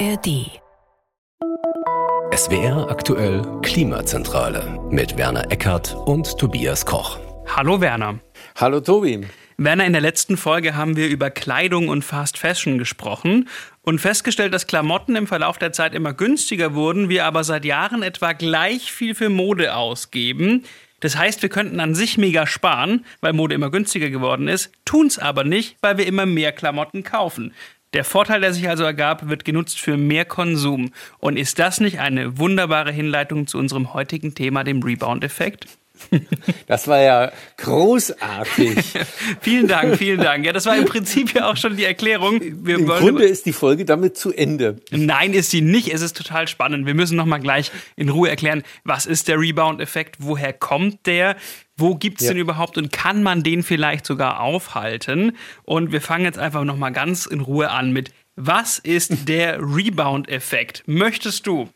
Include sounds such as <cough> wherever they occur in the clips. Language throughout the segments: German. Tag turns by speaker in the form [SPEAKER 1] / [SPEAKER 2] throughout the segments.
[SPEAKER 1] ARD. SWR aktuell Klimazentrale mit Werner Eckert und Tobias Koch.
[SPEAKER 2] Hallo Werner.
[SPEAKER 3] Hallo Tobi.
[SPEAKER 2] Werner, in der letzten Folge haben wir über Kleidung und Fast Fashion gesprochen und festgestellt, dass Klamotten im Verlauf der Zeit immer günstiger wurden, wir aber seit Jahren etwa gleich viel für Mode ausgeben. Das heißt, wir könnten an sich mega sparen, weil Mode immer günstiger geworden ist, tun es aber nicht, weil wir immer mehr Klamotten kaufen. Der Vorteil, der sich also ergab, wird genutzt für mehr Konsum. Und ist das nicht eine wunderbare Hinleitung zu unserem heutigen Thema, dem Rebound-Effekt? <laughs>
[SPEAKER 3] Das war ja großartig. <laughs>
[SPEAKER 2] vielen Dank, vielen Dank. Ja, das war im Prinzip ja auch schon die Erklärung.
[SPEAKER 3] Wir Im Grunde ist die Folge damit zu Ende.
[SPEAKER 2] Nein, ist sie nicht. Es ist total spannend. Wir müssen noch mal gleich in Ruhe erklären, was ist der Rebound-Effekt, woher kommt der, wo gibt's ja. den überhaupt und kann man den vielleicht sogar aufhalten? Und wir fangen jetzt einfach noch mal ganz in Ruhe an mit was ist der Rebound-Effekt? Möchtest du?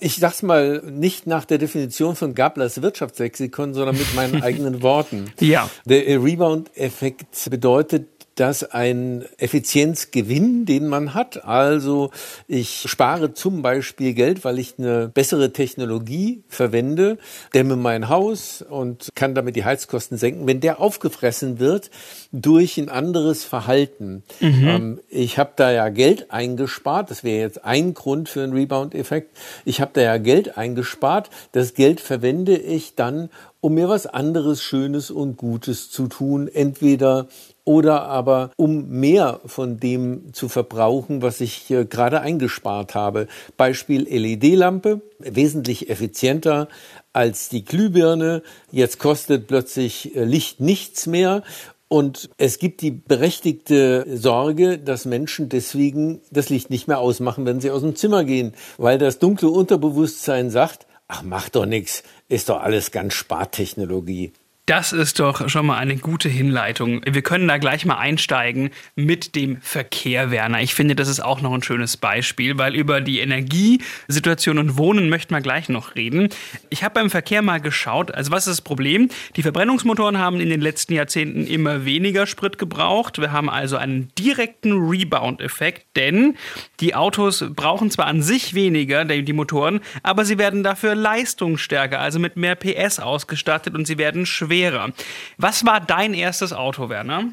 [SPEAKER 3] Ich sag's mal nicht nach der Definition von Gablers Wirtschaftslexikon, sondern mit meinen <laughs> eigenen Worten.
[SPEAKER 2] Ja.
[SPEAKER 3] Der Rebound-Effekt bedeutet, dass ein Effizienzgewinn, den man hat, also ich spare zum Beispiel Geld, weil ich eine bessere Technologie verwende, dämme mein Haus und kann damit die Heizkosten senken, wenn der aufgefressen wird durch ein anderes Verhalten. Mhm. Ähm, ich habe da ja Geld eingespart, das wäre jetzt ein Grund für einen Rebound-Effekt. Ich habe da ja Geld eingespart, das Geld verwende ich dann, um mir was anderes Schönes und Gutes zu tun, entweder oder aber um mehr von dem zu verbrauchen, was ich gerade eingespart habe. Beispiel LED-Lampe, wesentlich effizienter als die Glühbirne. Jetzt kostet plötzlich äh, Licht nichts mehr. Und es gibt die berechtigte Sorge, dass Menschen deswegen das Licht nicht mehr ausmachen, wenn sie aus dem Zimmer gehen, weil das dunkle Unterbewusstsein sagt, ach, mach doch nichts, ist doch alles ganz Spartechnologie.
[SPEAKER 2] Das ist doch schon mal eine gute Hinleitung. Wir können da gleich mal einsteigen mit dem Verkehr, Werner. Ich finde, das ist auch noch ein schönes Beispiel, weil über die Energiesituation und Wohnen möchten wir gleich noch reden. Ich habe beim Verkehr mal geschaut, also was ist das Problem? Die Verbrennungsmotoren haben in den letzten Jahrzehnten immer weniger Sprit gebraucht. Wir haben also einen direkten Rebound-Effekt, denn die Autos brauchen zwar an sich weniger, die Motoren, aber sie werden dafür leistungsstärker, also mit mehr PS ausgestattet und sie werden schwerer schwerer. Was war dein erstes Auto, Werner?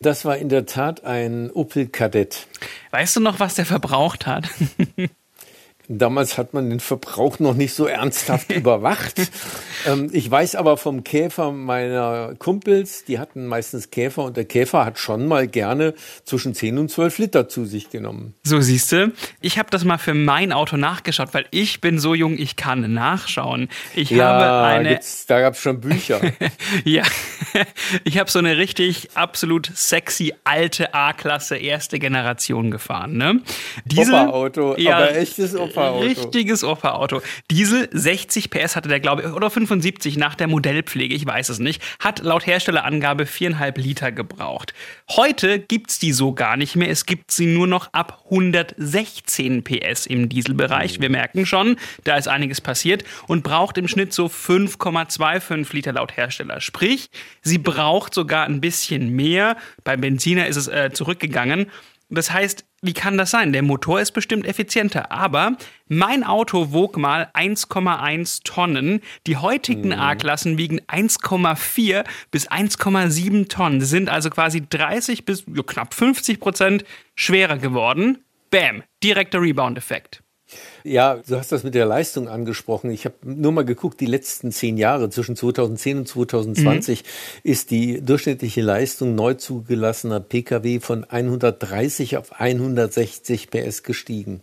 [SPEAKER 3] Das war in der Tat ein Opel Kadett.
[SPEAKER 2] Weißt du noch, was der verbraucht hat? <laughs>
[SPEAKER 3] Damals hat man den Verbrauch noch nicht so ernsthaft <laughs> überwacht. Ähm, ich weiß aber vom Käfer meiner Kumpels, die hatten meistens Käfer und der Käfer hat schon mal gerne zwischen 10 und 12 Liter zu sich genommen.
[SPEAKER 2] So siehst du, ich habe das mal für mein Auto nachgeschaut, weil ich bin so jung, ich kann nachschauen. Ich
[SPEAKER 3] ja,
[SPEAKER 2] habe eine
[SPEAKER 3] da gab es schon Bücher. <laughs>
[SPEAKER 2] ja, <laughs> ich habe so eine richtig absolut sexy alte A-Klasse erste Generation gefahren. Ne?
[SPEAKER 3] Opa-Auto, ja, aber echtes Opa
[SPEAKER 2] Opa-Auto. Richtiges Opa-Auto. Diesel 60 PS hatte der, glaube ich, oder 75 nach der Modellpflege, ich weiß es nicht, hat laut Herstellerangabe 4,5 Liter gebraucht. Heute gibt es die so gar nicht mehr. Es gibt sie nur noch ab 116 PS im Dieselbereich. Wir merken schon, da ist einiges passiert und braucht im Schnitt so 5,25 Liter laut Hersteller. Sprich, sie braucht sogar ein bisschen mehr. Beim Benziner ist es äh, zurückgegangen. Das heißt, wie kann das sein? Der Motor ist bestimmt effizienter, aber mein Auto wog mal 1,1 Tonnen. Die heutigen mhm. A-Klassen wiegen 1,4 bis 1,7 Tonnen. Sie sind also quasi 30 bis knapp 50 Prozent schwerer geworden. Bam, direkter Rebound-Effekt.
[SPEAKER 3] Ja, du hast das mit der Leistung angesprochen. Ich habe nur mal geguckt, die letzten zehn Jahre, zwischen 2010 und 2020, mhm. ist die durchschnittliche Leistung neu zugelassener Pkw von 130 auf 160 PS gestiegen.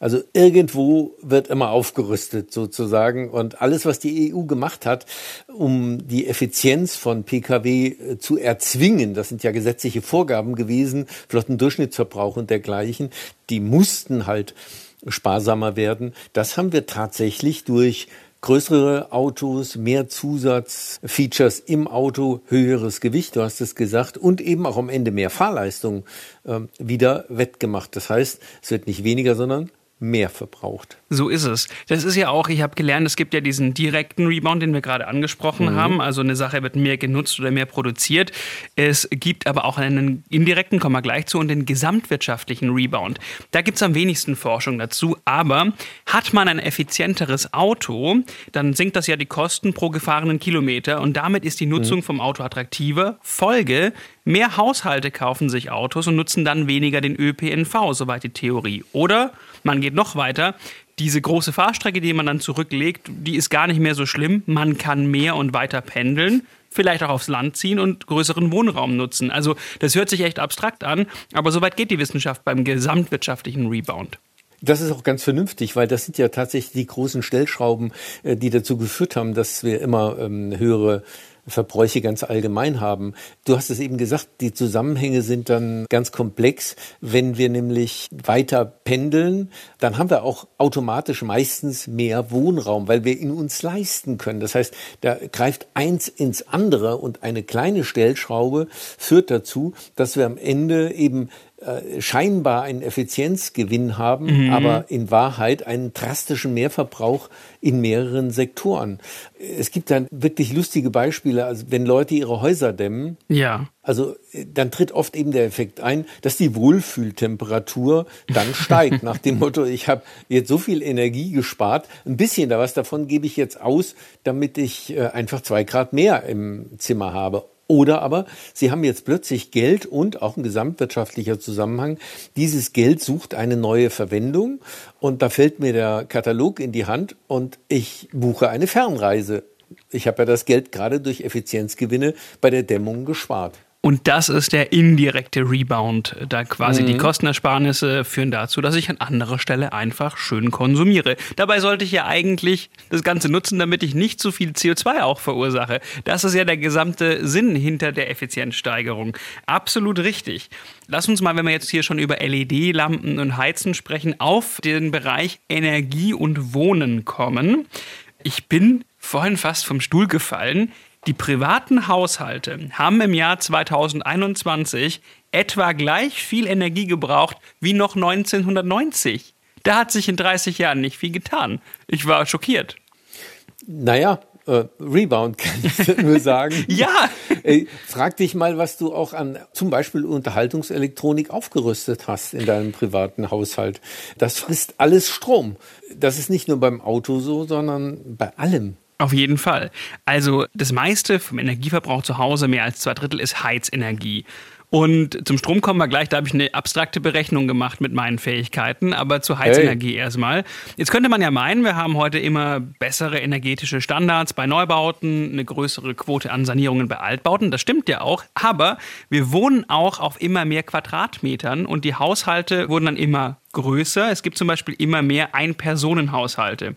[SPEAKER 3] Also irgendwo wird immer aufgerüstet sozusagen. Und alles, was die EU gemacht hat, um die Effizienz von Pkw äh, zu erzwingen, das sind ja gesetzliche Vorgaben gewesen, Flottendurchschnittsverbrauch und dergleichen, die mussten halt sparsamer werden. Das haben wir tatsächlich durch größere Autos, mehr Zusatzfeatures im Auto, höheres Gewicht, du hast es gesagt, und eben auch am Ende mehr Fahrleistung äh, wieder wettgemacht. Das heißt, es wird nicht weniger, sondern mehr verbraucht.
[SPEAKER 2] So ist es. Das ist ja auch, ich habe gelernt, es gibt ja diesen direkten Rebound, den wir gerade angesprochen mhm. haben. Also eine Sache wird mehr genutzt oder mehr produziert. Es gibt aber auch einen indirekten, kommen wir gleich zu, und den gesamtwirtschaftlichen Rebound. Da gibt es am wenigsten Forschung dazu. Aber hat man ein effizienteres Auto, dann sinkt das ja die Kosten pro gefahrenen Kilometer und damit ist die Nutzung mhm. vom Auto attraktiver. Folge, mehr Haushalte kaufen sich Autos und nutzen dann weniger den ÖPNV, soweit die Theorie. Oder man geht noch weiter. Diese große Fahrstrecke, die man dann zurücklegt, die ist gar nicht mehr so schlimm. Man kann mehr und weiter pendeln vielleicht auch aufs Land ziehen und größeren Wohnraum nutzen. Also das hört sich echt abstrakt an, aber soweit geht die Wissenschaft beim gesamtwirtschaftlichen Rebound.
[SPEAKER 3] Das ist auch ganz vernünftig, weil das sind ja tatsächlich die großen Stellschrauben, äh, die dazu geführt haben, dass wir immer ähm, höhere Verbräuche ganz allgemein haben. Du hast es eben gesagt, die Zusammenhänge sind dann ganz komplex. Wenn wir nämlich weiter pendeln, dann haben wir auch automatisch meistens mehr Wohnraum, weil wir ihn uns leisten können. Das heißt, da greift eins ins andere und eine kleine Stellschraube führt dazu, dass wir am Ende eben äh, scheinbar einen Effizienzgewinn haben, mhm. aber in Wahrheit einen drastischen Mehrverbrauch in mehreren Sektoren. Es gibt dann wirklich lustige Beispiele, also wenn Leute ihre Häuser dämmen, ja. also äh, dann tritt oft eben der Effekt ein, dass die Wohlfühltemperatur dann <laughs> steigt, nach dem Motto, ich habe jetzt so viel Energie gespart, ein bisschen da was davon gebe ich jetzt aus, damit ich äh, einfach zwei Grad mehr im Zimmer habe. Oder aber sie haben jetzt plötzlich Geld und auch ein gesamtwirtschaftlicher Zusammenhang. Dieses Geld sucht eine neue Verwendung und da fällt mir der Katalog in die Hand und ich buche eine Fernreise. Ich habe ja das Geld gerade durch Effizienzgewinne bei der Dämmung gespart.
[SPEAKER 2] Und das ist der indirekte Rebound. Da quasi mhm. die Kostenersparnisse führen dazu, dass ich an anderer Stelle einfach schön konsumiere. Dabei sollte ich ja eigentlich das Ganze nutzen, damit ich nicht zu viel CO2 auch verursache. Das ist ja der gesamte Sinn hinter der Effizienzsteigerung. Absolut richtig. Lass uns mal, wenn wir jetzt hier schon über LED-Lampen und Heizen sprechen, auf den Bereich Energie und Wohnen kommen. Ich bin vorhin fast vom Stuhl gefallen. Die privaten Haushalte haben im Jahr 2021 etwa gleich viel Energie gebraucht wie noch 1990. Da hat sich in 30 Jahren nicht viel getan. Ich war schockiert.
[SPEAKER 3] Naja, äh, Rebound <laughs> kann ich nur sagen. <laughs>
[SPEAKER 2] ja.
[SPEAKER 3] Äh, frag dich mal, was du auch an zum Beispiel Unterhaltungselektronik aufgerüstet hast in deinem privaten Haushalt. Das frisst alles Strom. Das ist nicht nur beim Auto so, sondern bei allem.
[SPEAKER 2] Auf jeden Fall. Also das meiste vom Energieverbrauch zu Hause, mehr als zwei Drittel, ist Heizenergie. Und zum Strom kommen wir gleich, da habe ich eine abstrakte Berechnung gemacht mit meinen Fähigkeiten, aber zur Heizenergie hey. erstmal. Jetzt könnte man ja meinen, wir haben heute immer bessere energetische Standards bei Neubauten, eine größere Quote an Sanierungen bei Altbauten, das stimmt ja auch, aber wir wohnen auch auf immer mehr Quadratmetern und die Haushalte wurden dann immer größer. Es gibt zum Beispiel immer mehr Ein-Personen-Haushalte.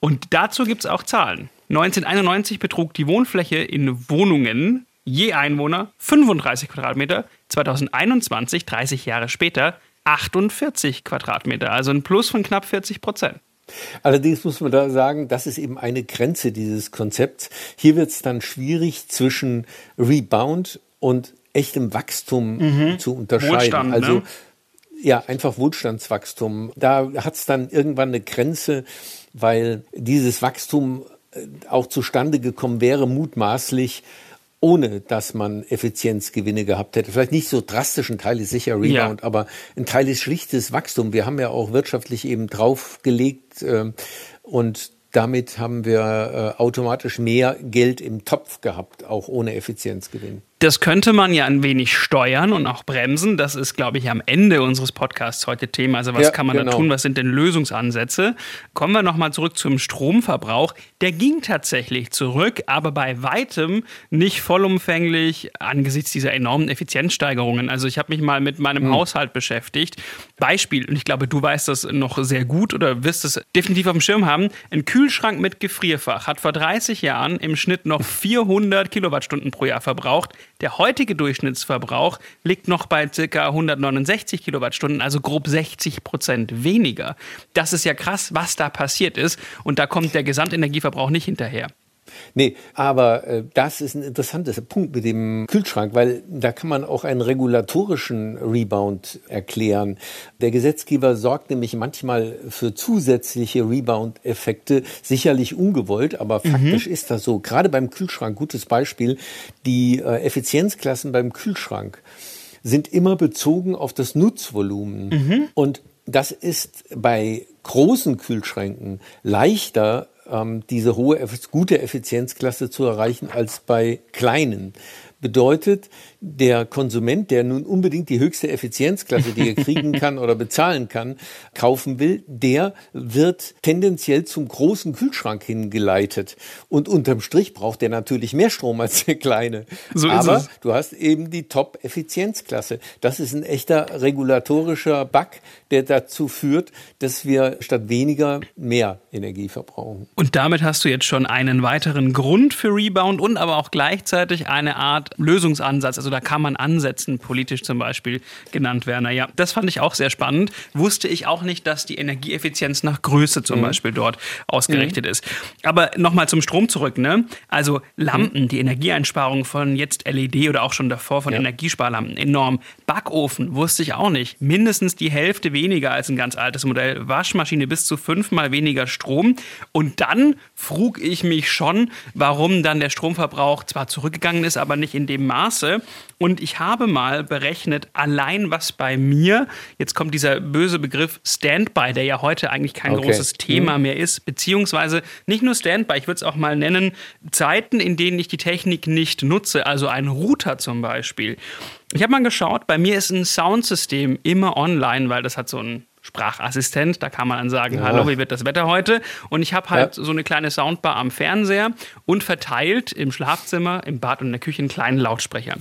[SPEAKER 2] Und dazu gibt es auch Zahlen. 1991 betrug die Wohnfläche in Wohnungen je Einwohner 35 Quadratmeter, 2021, 30 Jahre später, 48 Quadratmeter, also ein Plus von knapp 40 Prozent.
[SPEAKER 3] Allerdings muss man da sagen, das ist eben eine Grenze dieses Konzepts. Hier wird es dann schwierig zwischen Rebound und echtem Wachstum mhm. zu unterscheiden. Wohlstand, also ne? ja, einfach Wohlstandswachstum. Da hat es dann irgendwann eine Grenze, weil dieses Wachstum äh, auch zustande gekommen wäre, mutmaßlich, ohne dass man Effizienzgewinne gehabt hätte. Vielleicht nicht so drastisch, ein Teil ist sicher Rebound, ja. aber ein Teil ist schlichtes Wachstum. Wir haben ja auch wirtschaftlich eben draufgelegt äh, und damit haben wir äh, automatisch mehr Geld im Topf gehabt, auch ohne Effizienzgewinn.
[SPEAKER 2] Das könnte man ja ein wenig steuern und auch bremsen. Das ist, glaube ich, am Ende unseres Podcasts heute Thema. Also was ja, kann man genau. da tun? Was sind denn Lösungsansätze? Kommen wir nochmal zurück zum Stromverbrauch. Der ging tatsächlich zurück, aber bei weitem nicht vollumfänglich angesichts dieser enormen Effizienzsteigerungen. Also ich habe mich mal mit meinem hm. Haushalt beschäftigt. Beispiel, und ich glaube, du weißt das noch sehr gut oder wirst es definitiv auf dem Schirm haben. Ein Kühlschrank mit Gefrierfach hat vor 30 Jahren im Schnitt noch 400 Kilowattstunden pro Jahr verbraucht. Der heutige Durchschnittsverbrauch liegt noch bei ca. 169 Kilowattstunden, also grob 60 Prozent weniger. Das ist ja krass, was da passiert ist. Und da kommt der Gesamtenergieverbrauch nicht hinterher.
[SPEAKER 3] Nee, aber äh, das ist ein interessanter Punkt mit dem Kühlschrank, weil da kann man auch einen regulatorischen Rebound erklären. Der Gesetzgeber sorgt nämlich manchmal für zusätzliche Rebound-Effekte, sicherlich ungewollt, aber mhm. faktisch ist das so. Gerade beim Kühlschrank, gutes Beispiel, die äh, Effizienzklassen beim Kühlschrank sind immer bezogen auf das Nutzvolumen. Mhm. Und das ist bei großen Kühlschränken leichter ähm, diese hohe, gute Effizienzklasse zu erreichen als bei kleinen. Bedeutet, der Konsument, der nun unbedingt die höchste Effizienzklasse, die er <laughs> kriegen kann oder bezahlen kann, kaufen will, der wird tendenziell zum großen Kühlschrank hingeleitet. Und unterm Strich braucht der natürlich mehr Strom als der kleine. So Aber es. du hast eben die Top-Effizienzklasse. Das ist ein echter regulatorischer Bug, der dazu führt, dass wir statt weniger mehr Energie verbrauchen.
[SPEAKER 2] Und damit hast du jetzt schon einen weiteren Grund für Rebound und aber auch gleichzeitig eine Art Lösungsansatz. Also da kann man ansetzen, politisch zum Beispiel genannt, Werner. Ja, das fand ich auch sehr spannend. Wusste ich auch nicht, dass die Energieeffizienz nach Größe zum mhm. Beispiel dort ausgerichtet mhm. ist. Aber nochmal zum Strom zurück. Ne? Also Lampen, mhm. die Energieeinsparung von jetzt LED oder auch schon davor von ja. Energiesparlampen enorm. Backofen wusste ich auch nicht. Mindestens die Hälfte weniger als ein ganz altes Modell. Waschmaschine bis zu fünfmal weniger Strom. Und dann frug ich mich schon, warum dann der Stromverbrauch zwar zurückgegangen ist, aber nicht in dem Maße. Und ich habe mal berechnet, allein was bei mir, jetzt kommt dieser böse Begriff Standby, der ja heute eigentlich kein okay. großes Thema hm. mehr ist, beziehungsweise nicht nur Standby, ich würde es auch mal nennen, Zeiten, in denen ich die Technik nicht nutze, also ein Router zum Beispiel. Ich habe mal geschaut, bei mir ist ein Soundsystem immer online, weil das hat so ein Sprachassistent. Da kann man dann sagen, ja. hallo, wie wird das Wetter heute? Und ich habe halt ja. so eine kleine Soundbar am Fernseher und verteilt im Schlafzimmer, im Bad und in der Küche einen kleinen Lautsprecher.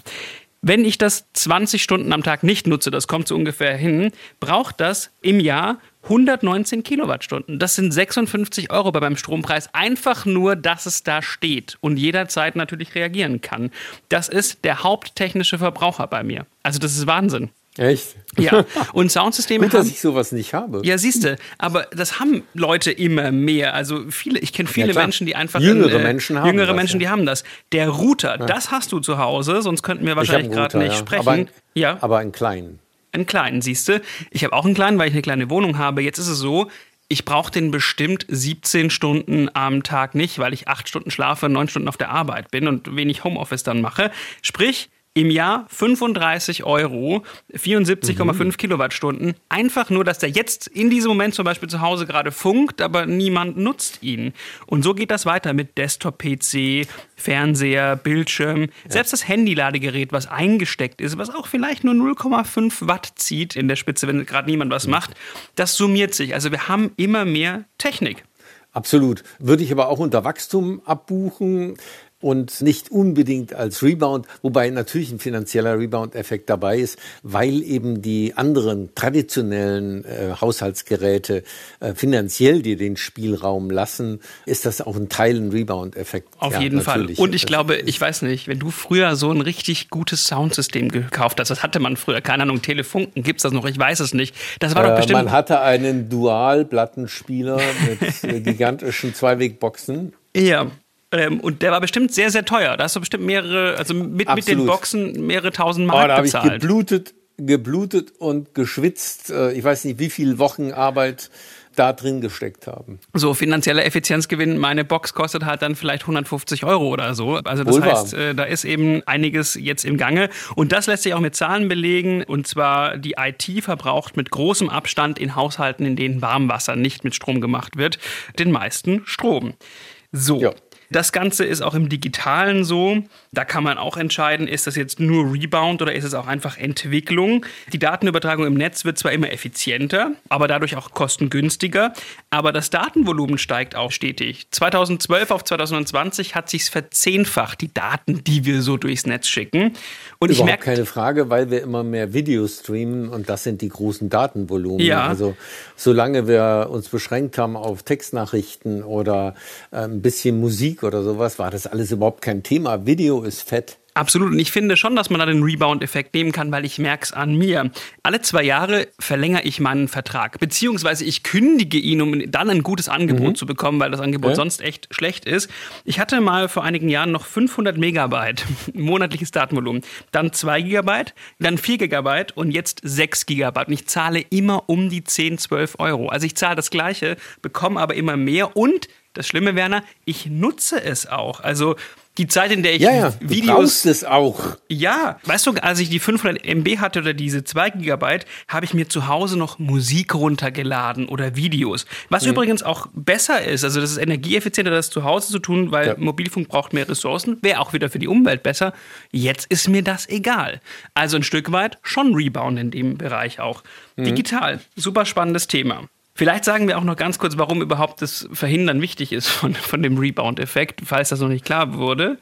[SPEAKER 2] Wenn ich das 20 Stunden am Tag nicht nutze, das kommt so ungefähr hin, braucht das im Jahr 119 Kilowattstunden. Das sind 56 Euro bei meinem Strompreis. Einfach nur, dass es da steht und jederzeit natürlich reagieren kann. Das ist der haupttechnische Verbraucher bei mir. Also das ist Wahnsinn.
[SPEAKER 3] Echt?
[SPEAKER 2] Ja. <laughs> Und Soundsysteme
[SPEAKER 3] Gut, haben. dass ich sowas nicht habe.
[SPEAKER 2] Ja, siehst du. Aber das haben Leute immer mehr. Also viele, ich kenne viele ja, Menschen, die einfach.
[SPEAKER 3] Jüngere in, äh, Menschen haben
[SPEAKER 2] Jüngere das, Menschen, ja. die haben das. Der Router, ja. das hast du zu Hause, sonst könnten wir wahrscheinlich gerade nicht sprechen.
[SPEAKER 3] Aber ja. aber einen kleinen.
[SPEAKER 2] Einen kleinen, siehst du. Ich habe auch einen kleinen, weil ich eine kleine Wohnung habe. Jetzt ist es so, ich brauche den bestimmt 17 Stunden am Tag nicht, weil ich acht Stunden schlafe, neun Stunden auf der Arbeit bin und wenig Homeoffice dann mache. Sprich, im Jahr 35 Euro, 74,5 mhm. Kilowattstunden. Einfach nur, dass der jetzt in diesem Moment zum Beispiel zu Hause gerade funkt, aber niemand nutzt ihn. Und so geht das weiter mit Desktop-PC, Fernseher, Bildschirm, ja. selbst das Handy-Ladegerät, was eingesteckt ist, was auch vielleicht nur 0,5 Watt zieht in der Spitze, wenn gerade niemand was mhm. macht. Das summiert sich. Also wir haben immer mehr Technik.
[SPEAKER 3] Absolut. Würde ich aber auch unter Wachstum abbuchen und nicht unbedingt als Rebound, wobei natürlich ein finanzieller Rebound-Effekt dabei ist, weil eben die anderen traditionellen äh, Haushaltsgeräte äh, finanziell dir den Spielraum lassen, ist das auch ein Teil ein Rebound-Effekt.
[SPEAKER 2] Auf ja, jeden Fall. Und ich glaube, ich weiß nicht, wenn du früher so ein richtig gutes Soundsystem gekauft hast, das hatte man früher, keine Ahnung, Telefunken, gibt's das noch? Ich weiß es nicht. Das war
[SPEAKER 3] äh,
[SPEAKER 2] doch bestimmt.
[SPEAKER 3] Man hatte einen Dual-Plattenspieler mit äh, gigantischen Zweiwegboxen.
[SPEAKER 2] Ja, ähm, und der war bestimmt sehr, sehr teuer. Da hast du bestimmt mehrere, also mit, mit den Boxen mehrere tausend Mark oh,
[SPEAKER 3] da
[SPEAKER 2] bezahlt.
[SPEAKER 3] Ich geblutet, geblutet und geschwitzt. Äh, ich weiß nicht, wie viel Wochen Arbeit da drin gesteckt haben.
[SPEAKER 2] So, finanzieller Effizienzgewinn, meine Box kostet halt dann vielleicht 150 Euro oder so. Also das Wohlbar. heißt, äh, da ist eben einiges jetzt im Gange. Und das lässt sich auch mit Zahlen belegen. Und zwar die IT verbraucht mit großem Abstand in Haushalten, in denen Warmwasser nicht mit Strom gemacht wird, den meisten Strom. So. Ja. Das Ganze ist auch im Digitalen so. Da kann man auch entscheiden, ist das jetzt nur Rebound oder ist es auch einfach Entwicklung. Die Datenübertragung im Netz wird zwar immer effizienter, aber dadurch auch kostengünstiger. Aber das Datenvolumen steigt auch stetig. 2012 auf 2020 hat sich verzehnfacht, die Daten, die wir so durchs Netz schicken.
[SPEAKER 3] Und Überhaupt ich merke keine Frage, weil wir immer mehr Videos streamen und das sind die großen Datenvolumen. Ja. Also solange wir uns beschränkt haben auf Textnachrichten oder äh, ein bisschen Musik oder sowas, war das alles überhaupt kein Thema. Video ist fett.
[SPEAKER 2] Absolut. Und ich finde schon, dass man da den Rebound-Effekt nehmen kann, weil ich merke es an mir. Alle zwei Jahre verlängere ich meinen Vertrag. Beziehungsweise ich kündige ihn, um dann ein gutes Angebot mhm. zu bekommen, weil das Angebot ja. sonst echt schlecht ist. Ich hatte mal vor einigen Jahren noch 500 Megabyte <laughs> monatliches Datenvolumen. Dann 2 Gigabyte, dann 4 Gigabyte und jetzt 6 Gigabyte. Und ich zahle immer um die 10, 12 Euro. Also ich zahle das Gleiche, bekomme aber immer mehr und das Schlimme, Werner, ich nutze es auch. Also die Zeit, in der ich
[SPEAKER 3] ja, ja, Videos. Du es auch.
[SPEAKER 2] Ja, weißt du, als ich die 500 MB hatte oder diese 2 Gigabyte, habe ich mir zu Hause noch Musik runtergeladen oder Videos. Was mhm. übrigens auch besser ist, also das ist energieeffizienter, das zu Hause zu tun, weil ja. Mobilfunk braucht mehr Ressourcen, wäre auch wieder für die Umwelt besser. Jetzt ist mir das egal. Also ein Stück weit schon Rebound in dem Bereich auch. Mhm. Digital, super spannendes Thema. Vielleicht sagen wir auch noch ganz kurz, warum überhaupt das Verhindern wichtig ist von, von dem Rebound-Effekt, falls das noch nicht klar wurde.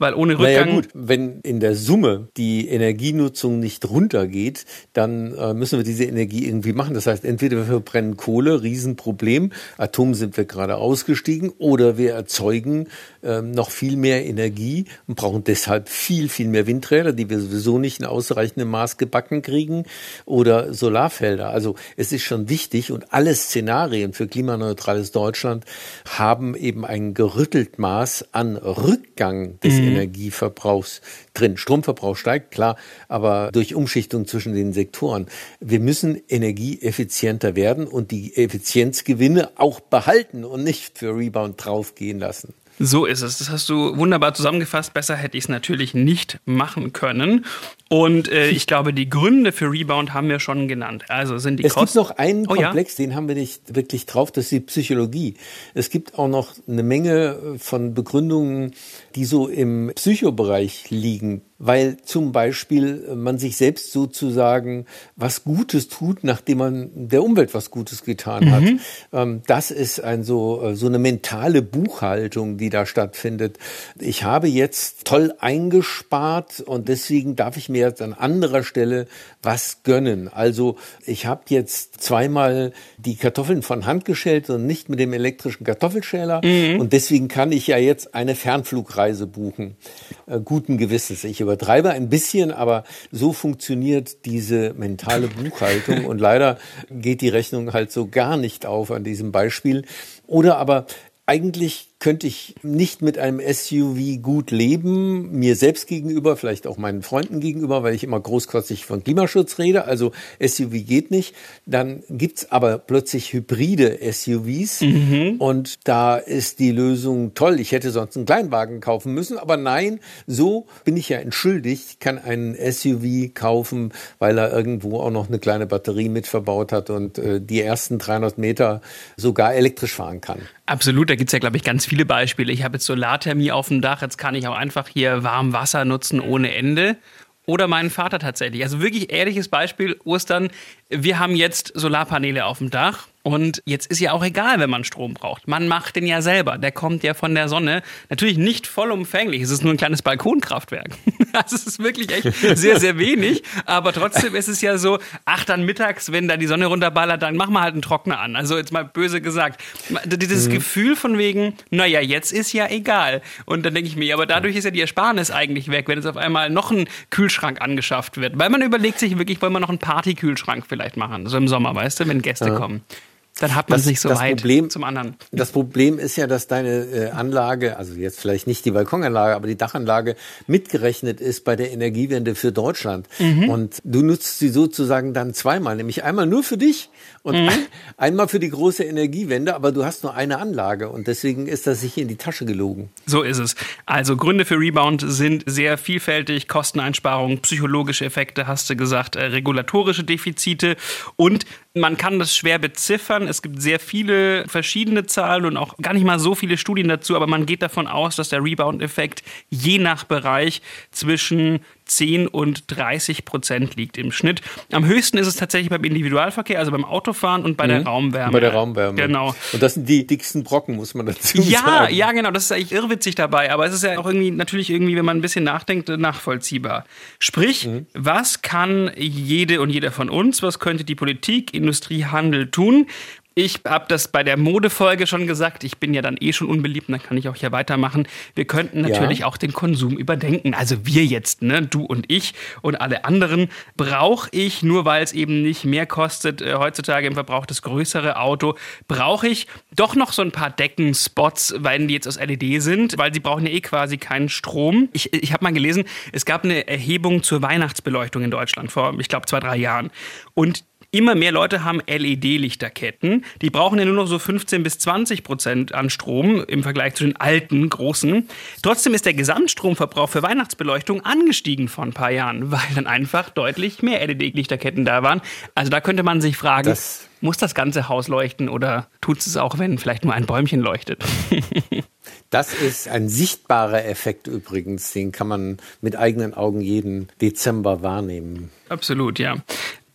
[SPEAKER 2] Weil ohne Rückgang. Naja gut,
[SPEAKER 3] wenn in der Summe die Energienutzung nicht runtergeht, dann äh, müssen wir diese Energie irgendwie machen. Das heißt, entweder wir verbrennen Kohle, Riesenproblem, Atom sind wir gerade ausgestiegen, oder wir erzeugen äh, noch viel mehr Energie und brauchen deshalb viel, viel mehr Windräder, die wir sowieso nicht in ausreichendem Maß gebacken kriegen, oder Solarfelder. Also es ist schon wichtig und alle Szenarien für klimaneutrales Deutschland haben eben ein gerüttelt Maß an Rückgang des mhm. Energieverbrauchs drin. Stromverbrauch steigt, klar, aber durch Umschichtung zwischen den Sektoren. Wir müssen energieeffizienter werden und die Effizienzgewinne auch behalten und nicht für Rebound draufgehen lassen.
[SPEAKER 2] So ist es. Das hast du wunderbar zusammengefasst. Besser hätte ich es natürlich nicht machen können. Und äh, ich glaube, die Gründe für Rebound haben wir schon genannt. Also sind die
[SPEAKER 3] Es Kosten gibt noch einen oh, Komplex, ja? den haben wir nicht wirklich drauf, das ist die Psychologie. Es gibt auch noch eine Menge von Begründungen, die so im Psychobereich liegen weil zum Beispiel man sich selbst sozusagen was Gutes tut, nachdem man der Umwelt was Gutes getan mhm. hat. Ähm, das ist ein so, äh, so eine mentale Buchhaltung, die da stattfindet. Ich habe jetzt toll eingespart und deswegen darf ich mir jetzt an anderer Stelle was gönnen. Also ich habe jetzt zweimal die Kartoffeln von Hand geschält und nicht mit dem elektrischen Kartoffelschäler mhm. und deswegen kann ich ja jetzt eine Fernflugreise buchen. Äh, guten Gewissens. Ich übertreibe ein bisschen, aber so funktioniert diese mentale Buchhaltung und leider geht die Rechnung halt so gar nicht auf an diesem Beispiel. Oder aber eigentlich könnte ich nicht mit einem SUV gut leben, mir selbst gegenüber, vielleicht auch meinen Freunden gegenüber, weil ich immer großkotzig von Klimaschutz rede, also SUV geht nicht. Dann gibt's aber plötzlich hybride SUVs mhm. und da ist die Lösung toll. Ich hätte sonst einen Kleinwagen kaufen müssen, aber nein, so bin ich ja entschuldigt, kann einen SUV kaufen, weil er irgendwo auch noch eine kleine Batterie mit verbaut hat und äh, die ersten 300 Meter sogar elektrisch fahren kann.
[SPEAKER 2] Absolut, da gibt's ja, glaube ich, ganz viele Beispiele. Ich habe jetzt Solarthermie auf dem Dach, jetzt kann ich auch einfach hier warm Wasser nutzen ohne Ende. Oder meinen Vater tatsächlich. Also wirklich ehrliches Beispiel, Ostern. Wir haben jetzt Solarpaneele auf dem Dach und jetzt ist ja auch egal, wenn man Strom braucht. Man macht den ja selber. Der kommt ja von der Sonne. Natürlich nicht vollumfänglich. Es ist nur ein kleines Balkonkraftwerk. <laughs> Das ist wirklich echt sehr, sehr wenig. Aber trotzdem ist es ja so, ach, dann mittags, wenn da die Sonne runterballert, dann machen wir halt einen Trockner an. Also jetzt mal böse gesagt. Dieses mhm. Gefühl von wegen, naja, jetzt ist ja egal. Und dann denke ich mir, aber dadurch ist ja die Ersparnis eigentlich weg, wenn jetzt auf einmal noch ein Kühlschrank angeschafft wird. Weil man überlegt sich wirklich, wollen wir noch einen Partykühlschrank vielleicht machen. So im Sommer, weißt du, wenn Gäste ja. kommen. Dann hat man das, sich so weit
[SPEAKER 3] Problem, zum anderen. Das Problem ist ja, dass deine äh, Anlage, also jetzt vielleicht nicht die Balkonanlage, aber die Dachanlage mitgerechnet ist bei der Energiewende für Deutschland. Mhm. Und du nutzt sie sozusagen dann zweimal, nämlich einmal nur für dich und mhm. <laughs> einmal für die große Energiewende, aber du hast nur eine Anlage und deswegen ist das sich in die Tasche gelogen.
[SPEAKER 2] So ist es. Also Gründe für Rebound sind sehr vielfältig, Kosteneinsparungen, psychologische Effekte, hast du gesagt, äh, regulatorische Defizite und man kann das schwer beziffern. Es gibt sehr viele verschiedene Zahlen und auch gar nicht mal so viele Studien dazu, aber man geht davon aus, dass der Rebound-Effekt je nach Bereich zwischen 10 und 30 Prozent liegt im Schnitt. Am höchsten ist es tatsächlich beim Individualverkehr, also beim Autofahren und bei mhm. der Raumwärme.
[SPEAKER 3] Bei der Raumwärme.
[SPEAKER 2] Genau.
[SPEAKER 3] Und das sind die dicksten Brocken, muss man dazu
[SPEAKER 2] ja,
[SPEAKER 3] sagen.
[SPEAKER 2] Ja, genau. Das ist eigentlich irrwitzig dabei, aber es ist ja auch irgendwie natürlich irgendwie, wenn man ein bisschen nachdenkt, nachvollziehbar. Sprich, mhm. was kann jede und jeder von uns, was könnte die Politik, Industrie, Handel tun, Ich habe das bei der Modefolge schon gesagt. Ich bin ja dann eh schon unbeliebt, dann kann ich auch hier weitermachen. Wir könnten natürlich ja. auch den Konsum überdenken. Also wir jetzt, ne, du und ich und alle anderen. Brauche ich, nur weil es eben nicht mehr kostet, äh, heutzutage im Verbrauch das größere Auto, brauche ich doch noch so ein paar Deckenspots, weil die jetzt aus LED sind, weil sie brauchen ja eh quasi keinen Strom. Ich, ich habe mal gelesen, es gab eine Erhebung zur Weihnachtsbeleuchtung in Deutschland vor, ich glaube, zwei, drei Jahren. Und Immer mehr Leute haben LED-Lichterketten. Die brauchen ja nur noch so 15 bis 20 Prozent an Strom im Vergleich zu den alten, großen. Trotzdem ist der Gesamtstromverbrauch für Weihnachtsbeleuchtung angestiegen vor ein paar Jahren, <laughs> weil dann einfach deutlich mehr LED-Lichterketten da waren. Also da könnte man sich fragen, das muss das ganze Haus leuchten oder tut es auch, wenn vielleicht nur ein Bäumchen leuchtet? <laughs>
[SPEAKER 3] Das ist ein sichtbarer Effekt übrigens, den kann man mit eigenen Augen jeden Dezember wahrnehmen.
[SPEAKER 2] Absolut, ja.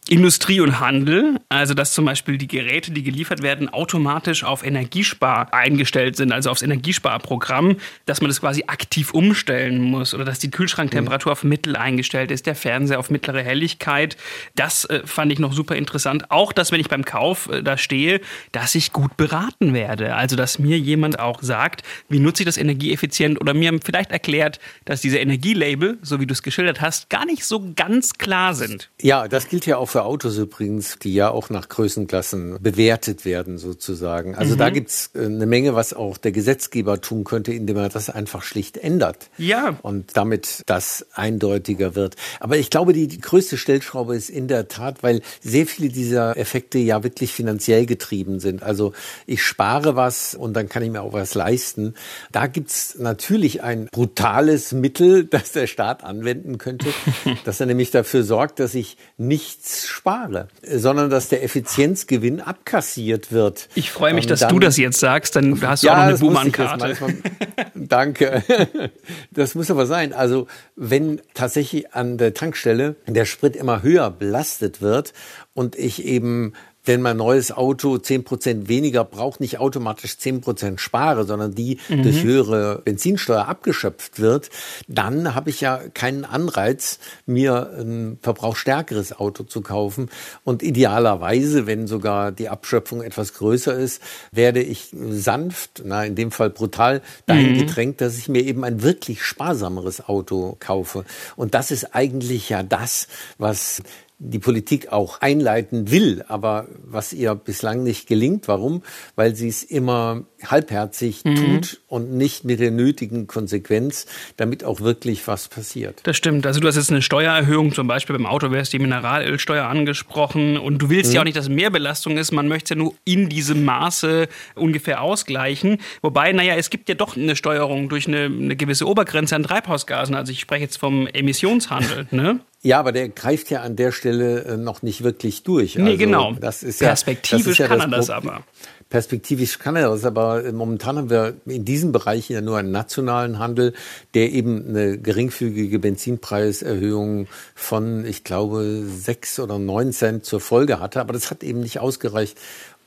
[SPEAKER 2] Industrie und Handel, also dass zum Beispiel die Geräte, die geliefert werden, automatisch auf Energiespar eingestellt sind, also aufs Energiesparprogramm, dass man das quasi aktiv umstellen muss oder dass die Kühlschranktemperatur mhm. auf Mittel eingestellt ist, der Fernseher auf mittlere Helligkeit. Das äh, fand ich noch super interessant. Auch, dass wenn ich beim Kauf äh, da stehe, dass ich gut beraten werde. Also, dass mir jemand auch sagt, wie nutze ich das energieeffizient oder mir vielleicht erklärt, dass diese Energielabel, so wie du es geschildert hast, gar nicht so ganz klar sind.
[SPEAKER 3] Ja, das gilt ja auch für Autos übrigens, die ja auch nach Größenklassen bewertet werden sozusagen. Also mhm. da gibt's äh, eine Menge, was auch der Gesetzgeber tun könnte, indem er das einfach schlicht ändert.
[SPEAKER 2] Ja.
[SPEAKER 3] Und damit das eindeutiger wird. Aber ich glaube, die, die größte Stellschraube ist in der Tat, weil sehr viele dieser Effekte ja wirklich finanziell getrieben sind. Also ich spare was und dann kann ich mir auch was leisten. Da gibt's natürlich ein brutales Mittel, <laughs> das der Staat anwenden könnte, <laughs> dass er nämlich dafür sorgt, dass ich nichts spare, sondern dass der Effizienzgewinn abkassiert wird.
[SPEAKER 2] Ich freue mich, dass dann, du das jetzt sagst, dann hast du ja, auch noch eine Buhmann-Karte. <laughs>
[SPEAKER 3] Danke. <laughs> Das muss aber sein. Also wenn tatsächlich an der Tankstelle der Sprit immer höher belastet wird und ich eben wenn mein neues Auto zehn Prozent weniger braucht, nicht automatisch zehn Prozent spare, sondern die mhm. durch höhere Benzinsteuer abgeschöpft wird, dann habe ich ja keinen Anreiz, mir ein verbrauchsstärkeres Auto zu kaufen. Und idealerweise, wenn sogar die Abschöpfung etwas größer ist, werde ich sanft, na, in dem Fall brutal, dahin mhm. gedrängt, dass ich mir eben ein wirklich sparsameres Auto kaufe. Und das ist eigentlich ja das, was die Politik auch einleiten will, aber was ihr bislang nicht gelingt. Warum? Weil sie es immer halbherzig mhm. tut und nicht mit der nötigen Konsequenz, damit auch wirklich was passiert.
[SPEAKER 2] Das stimmt. Also du hast jetzt eine Steuererhöhung, zum Beispiel beim Auto wäre es die Mineralölsteuer angesprochen und du willst mhm. ja auch nicht, dass mehr Belastung ist. Man möchte es ja nur in diesem Maße ungefähr ausgleichen. Wobei, naja, es gibt ja doch eine Steuerung durch eine, eine gewisse Obergrenze an Treibhausgasen. Also ich spreche jetzt vom Emissionshandel. <laughs> Ne?
[SPEAKER 3] Ja, aber der greift ja an der Stelle äh, noch nicht wirklich durch.
[SPEAKER 2] Nee, also, genau. Das ist Perspektivisch ja, das ist ja kann er das aber.
[SPEAKER 3] Perspektivisch kann er das, aber momentan haben wir in diesem Bereich ja nur einen nationalen Handel, der eben eine geringfügige Benzinpreiserhöhung von, ich glaube, sechs oder neun Cent zur Folge hatte. Aber das hat eben nicht ausgereicht,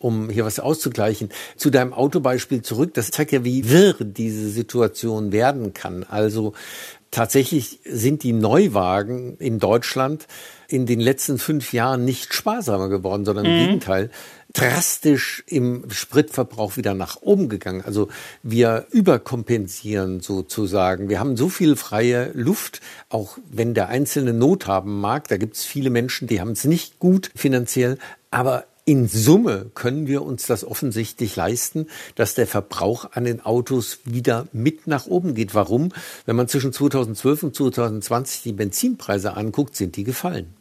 [SPEAKER 3] um hier was auszugleichen. Zu deinem Autobeispiel zurück, das zeigt ja, wie wirr diese Situation werden kann. Also Tatsächlich sind die Neuwagen in Deutschland in den letzten fünf Jahren nicht sparsamer geworden, sondern im mhm. Gegenteil drastisch im Spritverbrauch wieder nach oben gegangen. Also wir überkompensieren sozusagen. Wir haben so viel freie Luft, auch wenn der Einzelne Not haben mag. Da gibt es viele Menschen, die haben es nicht gut finanziell, aber in Summe können wir uns das offensichtlich leisten, dass der Verbrauch an den Autos wieder mit nach oben geht. Warum? Wenn man zwischen 2012 und 2020 die Benzinpreise anguckt, sind die gefallen.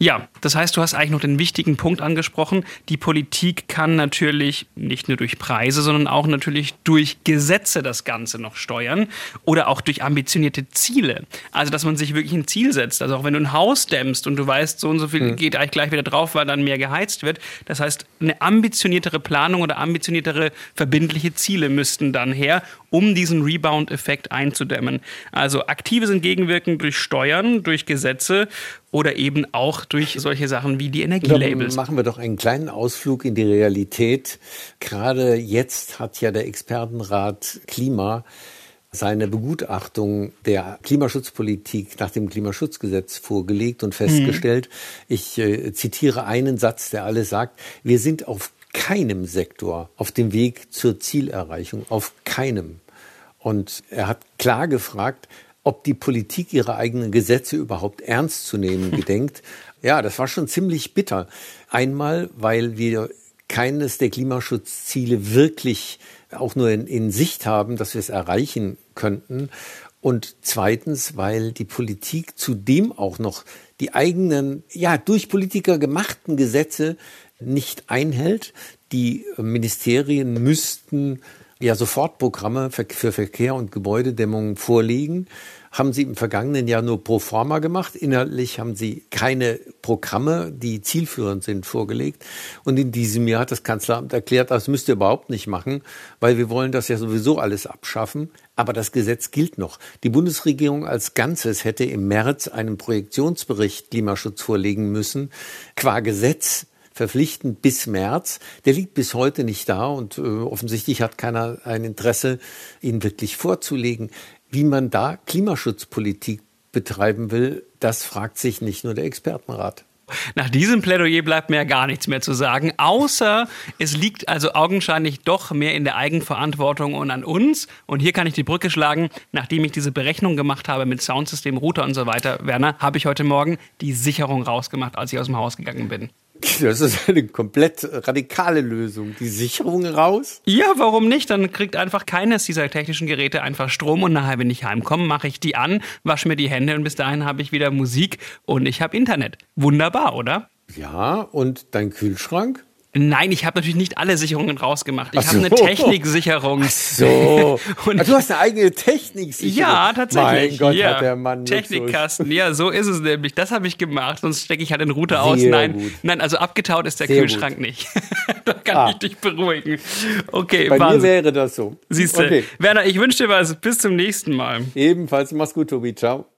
[SPEAKER 2] Ja, das heißt, du hast eigentlich noch den wichtigen Punkt angesprochen. Die Politik kann natürlich nicht nur durch Preise, sondern auch natürlich durch Gesetze das Ganze noch steuern oder auch durch ambitionierte Ziele. Also, dass man sich wirklich ein Ziel setzt. Also auch wenn du ein Haus dämmst und du weißt, so und so viel mhm. geht eigentlich gleich wieder drauf, weil dann mehr geheizt wird. Das heißt, eine ambitioniertere Planung oder ambitioniertere verbindliche Ziele müssten dann her, um diesen Rebound-Effekt einzudämmen. Also aktive sind gegenwirkend durch Steuern, durch Gesetze oder eben auch durch solche Sachen wie die Energielabels.
[SPEAKER 3] Dann machen wir doch einen kleinen Ausflug in die Realität. Gerade jetzt hat ja der Expertenrat Klima seine Begutachtung der Klimaschutzpolitik nach dem Klimaschutzgesetz vorgelegt und festgestellt. Mhm. Ich äh, zitiere einen Satz, der alles sagt, wir sind auf keinem Sektor auf dem Weg zur Zielerreichung, auf keinem. Und er hat klar gefragt, ob die Politik ihre eigenen Gesetze überhaupt ernst zu nehmen <laughs> gedenkt. Ja, das war schon ziemlich bitter. Einmal, weil wir keines der Klimaschutzziele wirklich auch nur in, in Sicht haben, dass wir es erreichen könnten. Und zweitens, weil die Politik zudem auch noch die eigenen, ja, durch Politiker gemachten Gesetze nicht einhält. Die Ministerien müssten ja Sofortprogramme für Verkehr und Gebäudedämmung vorlegen haben sie im vergangenen Jahr nur pro forma gemacht. Inhaltlich haben sie keine Programme, die zielführend sind, vorgelegt. Und in diesem Jahr hat das Kanzleramt erklärt, das müsst ihr überhaupt nicht machen, weil wir wollen das ja sowieso alles abschaffen. Aber das Gesetz gilt noch. Die Bundesregierung als Ganzes hätte im März einen Projektionsbericht Klimaschutz vorlegen müssen. Qua Gesetz verpflichtend bis März. Der liegt bis heute nicht da und äh, offensichtlich hat keiner ein Interesse, ihn wirklich vorzulegen. Wie man da Klimaschutzpolitik betreiben will, das fragt sich nicht nur der Expertenrat.
[SPEAKER 2] Nach diesem Plädoyer bleibt mir gar nichts mehr zu sagen, außer es liegt also augenscheinlich doch mehr in der Eigenverantwortung und an uns. Und hier kann ich die Brücke schlagen. Nachdem ich diese Berechnung gemacht habe mit Soundsystem, Router und so weiter, Werner, habe ich heute Morgen die Sicherung rausgemacht, als ich aus dem Haus gegangen bin. <laughs>
[SPEAKER 3] Das ist eine komplett radikale Lösung. Die Sicherung raus?
[SPEAKER 2] Ja, warum nicht? Dann kriegt einfach keines dieser technischen Geräte einfach Strom und nachher, wenn ich heimkomme, mache ich die an, wasche mir die Hände und bis dahin habe ich wieder Musik und ich habe Internet. Wunderbar, oder?
[SPEAKER 3] Ja, und dein Kühlschrank?
[SPEAKER 2] Nein, ich habe natürlich nicht alle Sicherungen rausgemacht. Ich so. habe eine Techniksicherung.
[SPEAKER 3] Ach so. <laughs> Und du hast eine eigene Techniksicherung.
[SPEAKER 2] Ja, tatsächlich.
[SPEAKER 3] Mein Gott,
[SPEAKER 2] ja.
[SPEAKER 3] hat der Mann
[SPEAKER 2] Technikkasten. Ja, so ist es nämlich. Das habe ich gemacht. Sonst stecke ich halt den Router aus. Nein, gut. nein, also abgetaut ist der Sehr Kühlschrank gut. nicht. <laughs> da kann ah. ich dich beruhigen. Okay,
[SPEAKER 3] Bei Wahnsinn. mir wäre das so.
[SPEAKER 2] Siehst du. Okay. Werner, ich wünsche dir was. Bis zum nächsten Mal.
[SPEAKER 3] Ebenfalls. Mach's gut, Tobi. Ciao.